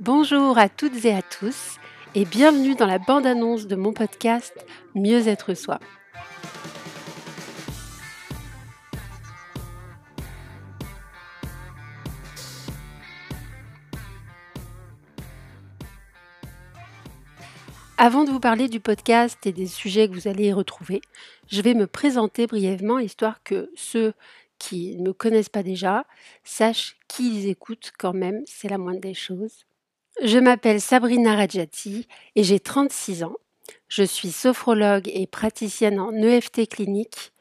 Bonjour à toutes et à tous et bienvenue dans la bande-annonce de mon podcast Mieux être soi. Avant de vous parler du podcast et des sujets que vous allez y retrouver, je vais me présenter brièvement histoire que ceux qui ne me connaissent pas déjà sachent qui ils écoutent quand même, c'est la moindre des choses. Je m'appelle Sabrina Rajati et j'ai 36 ans. Je suis sophrologue et praticienne en EFT clinique.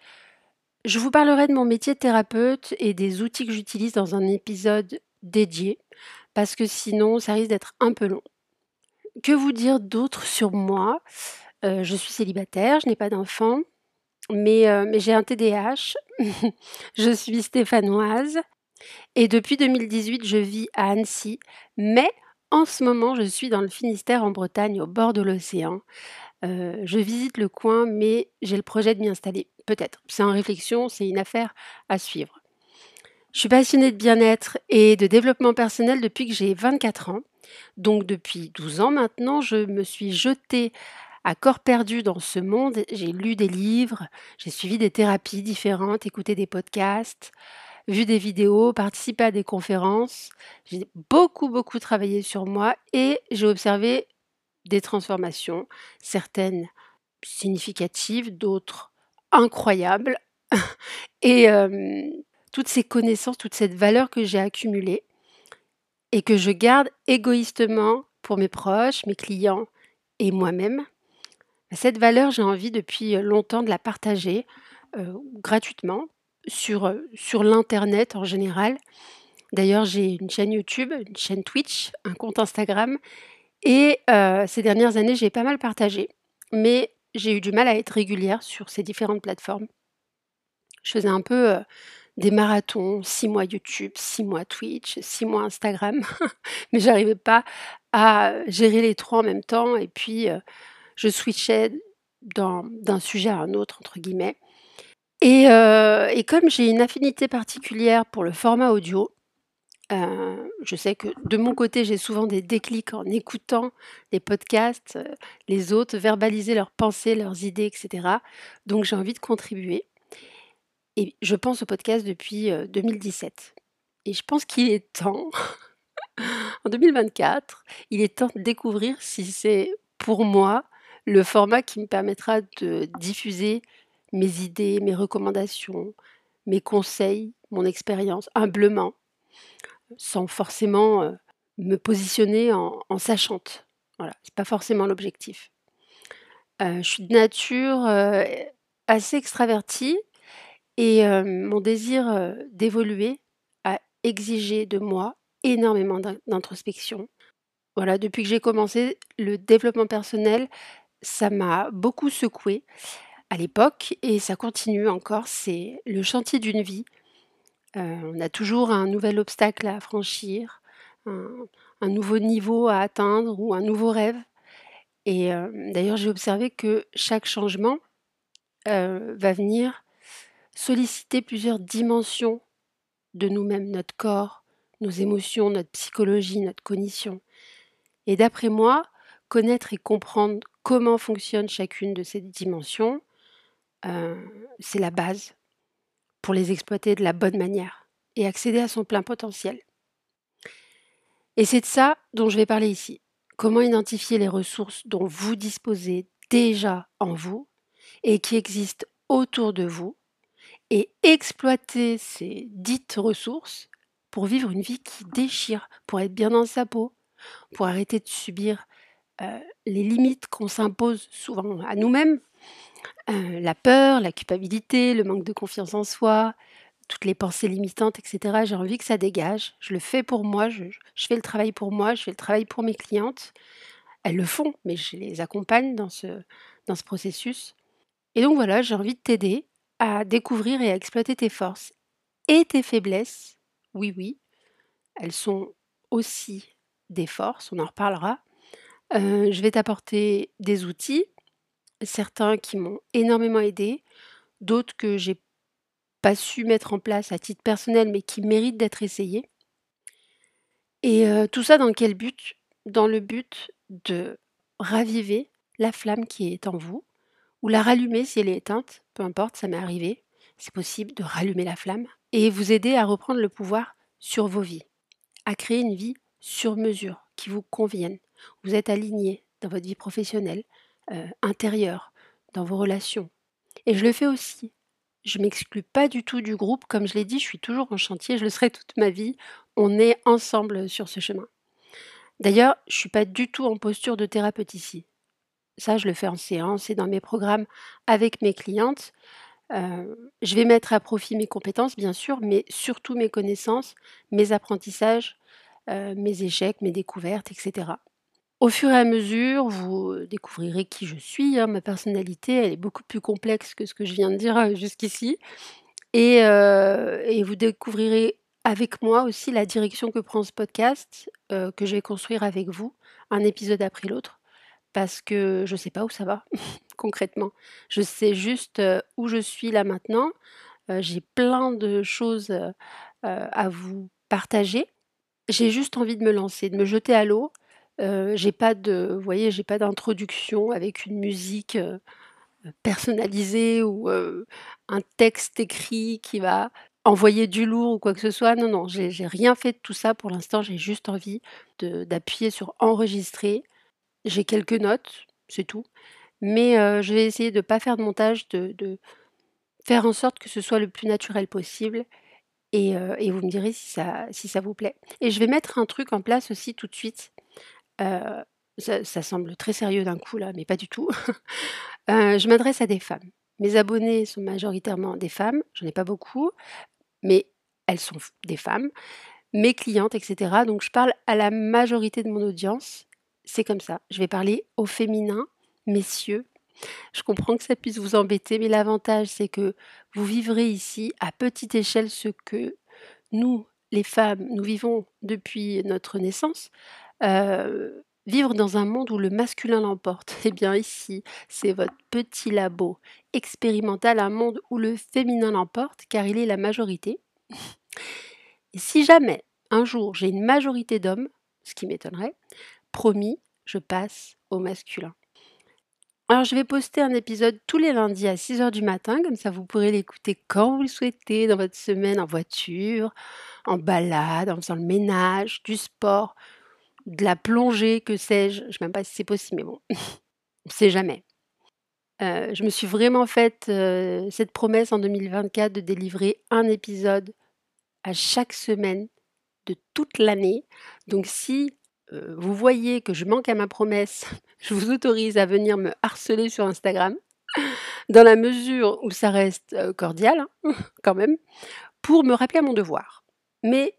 Je vous parlerai de mon métier de thérapeute et des outils que j'utilise dans un épisode dédié, parce que sinon ça risque d'être un peu long. Que vous dire d'autre sur moi? Euh, Je suis célibataire, je n'ai pas d'enfant, mais, euh, mais j'ai un TDAH. je suis stéphanoise et depuis 2018 je vis à Annecy, mais en ce moment, je suis dans le Finistère en Bretagne, au bord de l'océan. Je visite le coin, mais j'ai le projet de m'y installer. Peut-être. C'est en réflexion, c'est une affaire à suivre. Je suis passionnée de bien-être et de développement personnel depuis que j'ai 24 ans. Donc depuis 12 ans maintenant, je me suis jetée à corps perdu dans ce monde. J'ai lu des livres, j'ai suivi des thérapies différentes, écouté des podcasts vu des vidéos, participé à des conférences. J'ai beaucoup, beaucoup travaillé sur moi et j'ai observé des transformations, certaines significatives, d'autres incroyables. et toutes ces connaissances, toute cette valeur que j'ai accumulée et que je garde égoïstement pour mes proches, mes clients et moi-même, cette valeur, j'ai envie depuis longtemps de la partager gratuitement sur, sur l'internet en général. D'ailleurs, j'ai une chaîne YouTube, une chaîne Twitch, un compte Instagram. Et ces dernières années, j'ai pas mal partagé. Mais j'ai eu du mal à être régulière sur ces différentes plateformes. Je faisais un peu des marathons, six mois YouTube, six mois Twitch, six mois Instagram. mais j'arrivais pas à gérer les trois en même temps. Et puis, je switchais d'un sujet à un autre, entre guillemets. Et, et comme j'ai une affinité particulière pour le format audio, je sais que de mon côté, j'ai souvent des déclics en écoutant les podcasts, les autres verbaliser leurs pensées, leurs idées, etc. Donc j'ai envie de contribuer. Et je pense au podcast depuis 2017. Et je pense qu'il est temps, en 2024, il est temps de découvrir si c'est pour moi le format qui me permettra de diffuser mes idées, mes recommandations, mes conseils, mon expérience, humblement, sans forcément me positionner en, sachante. Voilà, c'est pas forcément l'objectif. je suis de nature assez extravertie et mon désir d'évoluer a exigé de moi énormément d'introspection. Voilà, depuis que j'ai commencé le développement personnel, ça m'a beaucoup secoué à l'époque et ça continue encore. C'est le chantier d'une vie. on a toujours un nouvel obstacle à franchir, un, nouveau niveau à atteindre ou un nouveau rêve. Et d'ailleurs, j'ai observé que chaque changement va venir solliciter plusieurs dimensions de nous-mêmes, notre corps, nos émotions, notre psychologie, notre cognition. Et d'après moi, connaître et comprendre comment fonctionne chacune de ces dimensions, c'est la base pour les exploiter de la bonne manière et accéder à son plein potentiel. Et c'est de ça dont je vais parler ici. Comment identifier les ressources dont vous disposez déjà en vous et qui existent autour de vous et exploiter ces dites ressources pour vivre une vie qui déchire, pour être bien dans sa peau, pour arrêter de subir les limites qu'on s'impose souvent à nous-mêmes la peur, la culpabilité, le manque de confiance en soi, toutes les pensées limitantes, etc. J'ai envie que ça dégage. Je le fais pour moi, je, fais le travail pour moi, je fais le travail pour mes clientes. Elles le font, mais je les accompagne dans ce, dans ce processus. Et donc voilà, j'ai envie de t'aider à découvrir et à exploiter tes forces et tes faiblesses. Oui, oui, elles sont aussi des forces, on en reparlera. je vais t'apporter des outils certains qui m'ont énormément aidé, d'autres que j'ai pas su mettre en place à titre personnel, mais qui méritent d'être essayés. Et tout ça dans quel but? Dans le but de raviver la flamme qui est en vous, ou la rallumer si elle est éteinte, peu importe, ça m'est arrivé, c'est possible de rallumer la flamme, et vous aider à reprendre le pouvoir sur vos vies, à créer une vie sur mesure qui vous convienne. Vous êtes aligné dans votre vie professionnelle, euh, intérieure, dans vos relations. Et je le fais aussi. Je m'exclus pas du tout du groupe. Comme je l'ai dit, je suis toujours en chantier, je le serai toute ma vie. On est ensemble sur ce chemin. D'ailleurs, je ne suis pas du tout en posture de thérapeute ici. Ça, je le fais en séance et dans mes programmes avec mes clientes. Euh, je vais mettre à profit mes compétences, bien sûr, mais surtout mes connaissances, mes apprentissages, euh, mes échecs, mes découvertes, etc. Au fur et à mesure, vous découvrirez qui je suis. Hein. ma personnalité, elle est beaucoup plus complexe que ce que je viens de dire euh, jusqu'ici. Et, et, vous découvrirez avec moi aussi la direction que prend ce podcast, que je vais construire avec vous, un épisode après l'autre parce que je ne sais pas où ça va concrètement. Je sais juste où je suis là maintenant. j'ai plein de choses à vous partager. J'ai juste envie de me lancer, de me jeter à l'eau. J'ai pas de, voyez, j'ai pas d'introduction avec une musique personnalisée ou un texte écrit qui va envoyer du lourd ou quoi que ce soit. Non, non, j'ai rien fait de tout ça pour l'instant. J'ai juste envie d'appuyer sur enregistrer j'ai quelques notes, c'est tout. Mais je vais essayer de ne pas faire de montage, de, faire en sorte que ce soit le plus naturel possible. Et, vous me direz si ça, si ça vous plaît. Et je vais mettre un truc en place aussi tout de suite. Ça, ça, semble très sérieux d'un coup là, mais pas du tout. je m'adresse à des femmes. Mes abonnés sont majoritairement des femmes, j'en ai pas beaucoup, mais elles sont des femmes. Mes clientes, etc. Donc je parle à la majorité de mon audience c'est comme ça. Je vais parler au féminin, messieurs. Je comprends que ça puisse vous embêter, mais l'avantage, c'est que vous vivrez ici à petite échelle ce que nous, les femmes, nous vivons depuis notre naissance. Vivre dans un monde où le masculin l'emporte. Eh bien ici, c'est votre petit labo expérimental, un monde où le féminin l'emporte, car il est la majorité. Si jamais un jour j'ai une majorité d'hommes, ce qui m'étonnerait, promis, je passe au masculin. Alors je vais poster un épisode tous les lundis à 6h du matin, comme ça vous pourrez l'écouter quand vous le souhaitez, dans votre semaine, en voiture, en balade, en faisant le ménage, du sport, de la plongée, que sais-je. Je ne sais même pas si c'est possible, mais bon, on ne sait jamais. Euh, je me suis vraiment faite euh, cette promesse en 2024 de délivrer un épisode à chaque semaine de toute l'année. Donc si vous voyez que je manque à ma promesse, je vous autorise à venir me harceler sur Instagram, dans la mesure où ça reste cordial, hein, quand même, pour me rappeler à mon devoir. Mais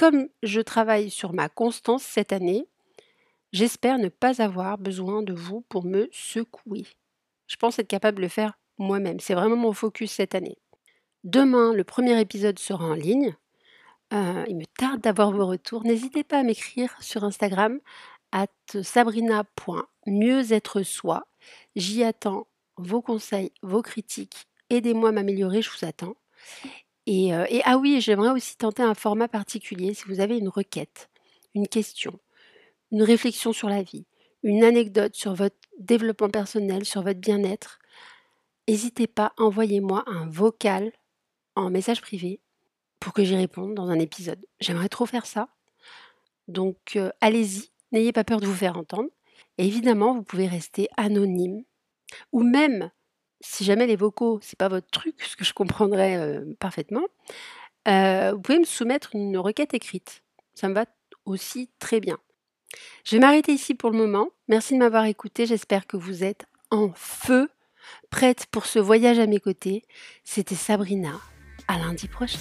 comme je travaille sur ma constance cette année, j'espère ne pas avoir besoin de vous pour me secouer. Je pense être capable de le faire moi-même. C'est vraiment mon focus cette année. Demain, le premier épisode sera en ligne. Euh, il me tarde d'avoir vos retours. N'hésitez pas à m'écrire sur Instagram at sabrina.mieux-être-soi. J'y attends vos conseils, vos critiques. Aidez-moi à m'améliorer, je vous attends. Et, euh, et ah oui, j'aimerais aussi tenter un format particulier. Si vous avez une requête, une question, une réflexion sur la vie, une anecdote sur votre développement personnel, sur votre bien-être, n'hésitez pas, envoyez-moi un vocal en message privé pour que j'y réponde dans un épisode. J'aimerais trop faire ça. Donc euh, allez-y, n'ayez pas peur de vous faire entendre. Et évidemment, vous pouvez rester anonyme. Ou même, si jamais les vocaux, c'est pas votre truc, ce que je comprendrais euh, parfaitement, euh, vous pouvez me soumettre une requête écrite. Ça me va aussi très bien. Je vais m'arrêter ici pour le moment. Merci de m'avoir écouté. J'espère que vous êtes en feu, prête pour ce voyage à mes côtés. C'était Sabrina. À lundi prochain.